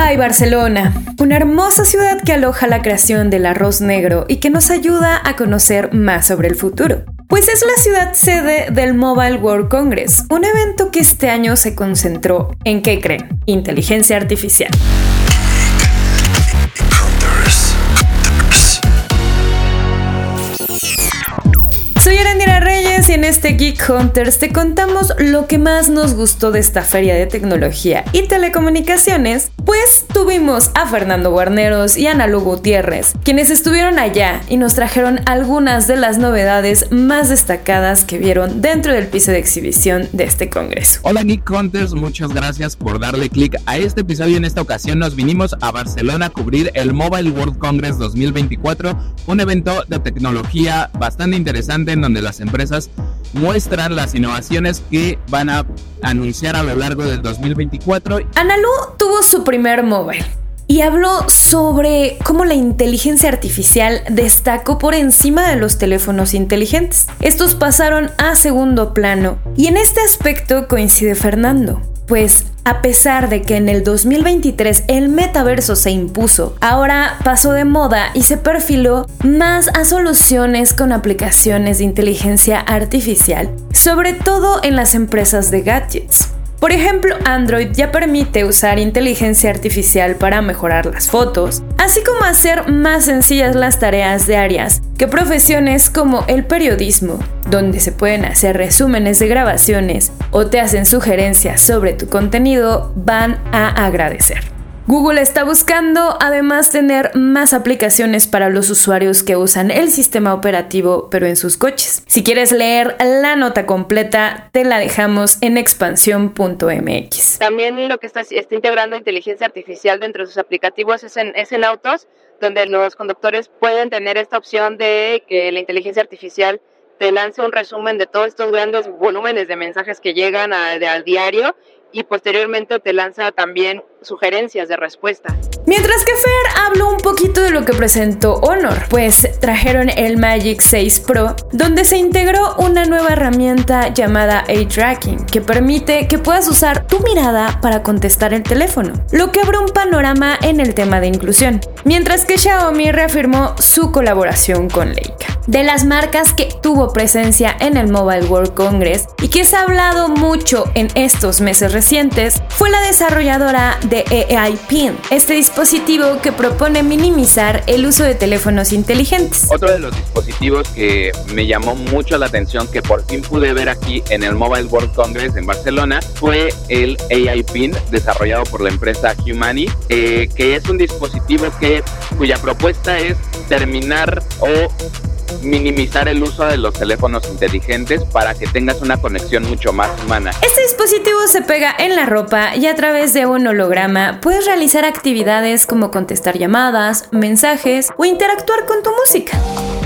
Ay, Barcelona, una hermosa ciudad que aloja la creación del arroz negro y que nos ayuda a conocer más sobre el futuro. Pues es la ciudad sede del Mobile World Congress, un evento que este año se concentró en, ¿qué creen? Inteligencia artificial. Soy Arandira Reyes y en este Geek Hunters te contamos lo que más nos gustó de esta feria de tecnología y telecomunicaciones, pues tuvimos a Fernando Guarneros y Ana Lu Gutiérrez, quienes estuvieron allá y nos trajeron algunas de las novedades más destacadas que vieron dentro del piso de exhibición de este congreso. Hola Geek Hunters, muchas gracias por darle clic a este episodio. En esta ocasión nos vinimos a Barcelona a cubrir el Mobile World Congress 2024, un evento de tecnología bastante interesante donde las empresas muestran las innovaciones que van a anunciar a lo largo del 2024. Analu tuvo su primer móvil y habló sobre cómo la inteligencia artificial destacó por encima de los teléfonos inteligentes. Estos pasaron a segundo plano y en este aspecto coincide Fernando pues a pesar de que en el 2023 el metaverso se impuso, ahora pasó de moda y se perfiló más a soluciones con aplicaciones de inteligencia artificial, sobre todo en las empresas de gadgets. Por ejemplo, Android ya permite usar inteligencia artificial para mejorar las fotos, así como hacer más sencillas las tareas diarias que profesiones como el periodismo, donde se pueden hacer resúmenes de grabaciones o te hacen sugerencias sobre tu contenido, van a agradecer. Google está buscando además tener más aplicaciones para los usuarios que usan el sistema operativo pero en sus coches. Si quieres leer la nota completa, te la dejamos en expansión.mx. También lo que está, está, integrando inteligencia artificial dentro de sus aplicativos es en, es en autos, donde los conductores pueden tener esta opción de que la inteligencia artificial te lance un resumen de todos estos grandes volúmenes de mensajes que llegan al diario y posteriormente te lanza también sugerencias de respuesta. Mientras que Fer habló un poquito de lo que presentó Honor, pues trajeron el Magic 6 Pro, donde se integró una nueva herramienta llamada A-Tracking, que permite que puedas usar tu mirada para contestar el teléfono, lo que abre un panorama en el tema de inclusión. Mientras que Xiaomi reafirmó su colaboración con Leica de las marcas que tuvo presencia en el Mobile World Congress y que se ha hablado mucho en estos meses recientes fue la desarrolladora de AI PIN, este dispositivo que propone minimizar el uso de teléfonos inteligentes. Otro de los dispositivos que me llamó mucho la atención que por fin pude ver aquí en el Mobile World Congress en Barcelona fue el AI PIN desarrollado por la empresa Humani, eh, que es un dispositivo que, cuya propuesta es terminar o minimizar el uso de los teléfonos inteligentes para que tengas una conexión mucho más humana. Este dispositivo se pega en la ropa y a través de un holograma puedes realizar actividades como contestar llamadas, mensajes o interactuar con tu música.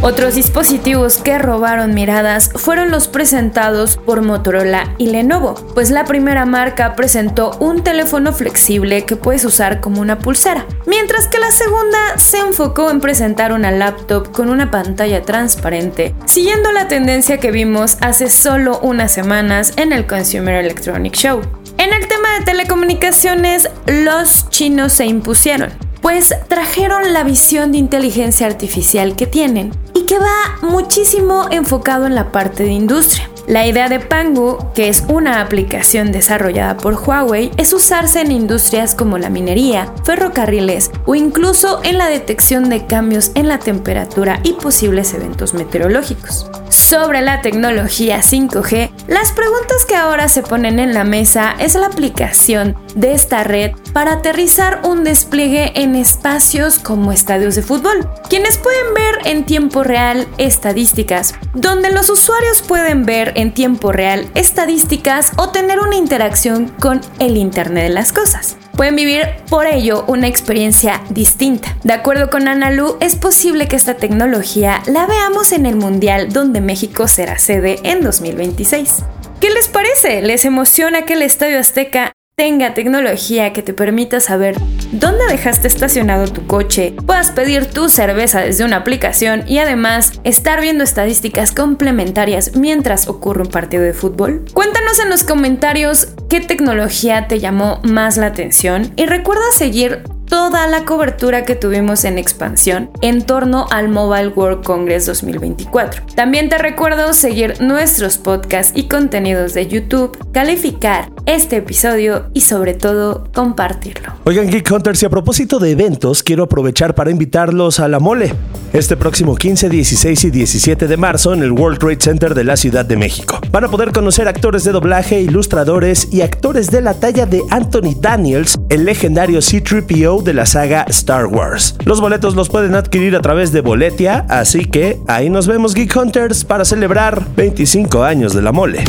Otros dispositivos que robaron miradas fueron los presentados por Motorola y Lenovo, pues la primera marca presentó un teléfono flexible que puedes usar como una pulsera, mientras que la segunda se enfocó en presentar una laptop con una pantalla transparente, siguiendo la tendencia que vimos hace solo unas semanas en el Consumer Electronic Show. En el tema de telecomunicaciones, los chinos se impusieron pues trajeron la visión de inteligencia artificial que tienen que va muchísimo enfocado en la parte de industria. La idea de Pangu, que es una aplicación desarrollada por Huawei, es usarse en industrias como la minería, ferrocarriles o incluso en la detección de cambios en la temperatura y posibles eventos meteorológicos. Sobre la tecnología 5G, las preguntas que ahora se ponen en la mesa es la aplicación de esta red para aterrizar un despliegue en espacios como estadios de fútbol, quienes pueden ver en tiempo real estadísticas, donde los usuarios pueden ver en tiempo real estadísticas o tener una interacción con el Internet de las Cosas. Pueden vivir por ello una experiencia distinta. De acuerdo con Analu, es posible que esta tecnología la veamos en el Mundial donde México será sede en 2026. ¿Qué les parece? ¿Les emociona que el Estadio Azteca tenga tecnología que te permita saber dónde dejaste estacionado tu coche, puedas pedir tu cerveza desde una aplicación y además estar viendo estadísticas complementarias mientras ocurre un partido de fútbol? Cuéntanos en los comentarios qué tecnología te llamó más la atención y recuerda seguir toda la cobertura que tuvimos en expansión en torno al Mobile World Congress 2024. También te recuerdo seguir nuestros podcasts y contenidos de YouTube, calificar este episodio y sobre todo compartirlo. Oigan Geek Hunters y a propósito de eventos, quiero aprovechar para invitarlos a la mole. Este próximo 15, 16 y 17 de marzo en el World Trade Center de la Ciudad de México. Van a poder conocer actores de doblaje, ilustradores y actores de la talla de Anthony Daniels, el legendario C-3PO de la saga Star Wars. Los boletos los pueden adquirir a través de Boletia, así que ahí nos vemos Geek Hunters para celebrar 25 años de la mole.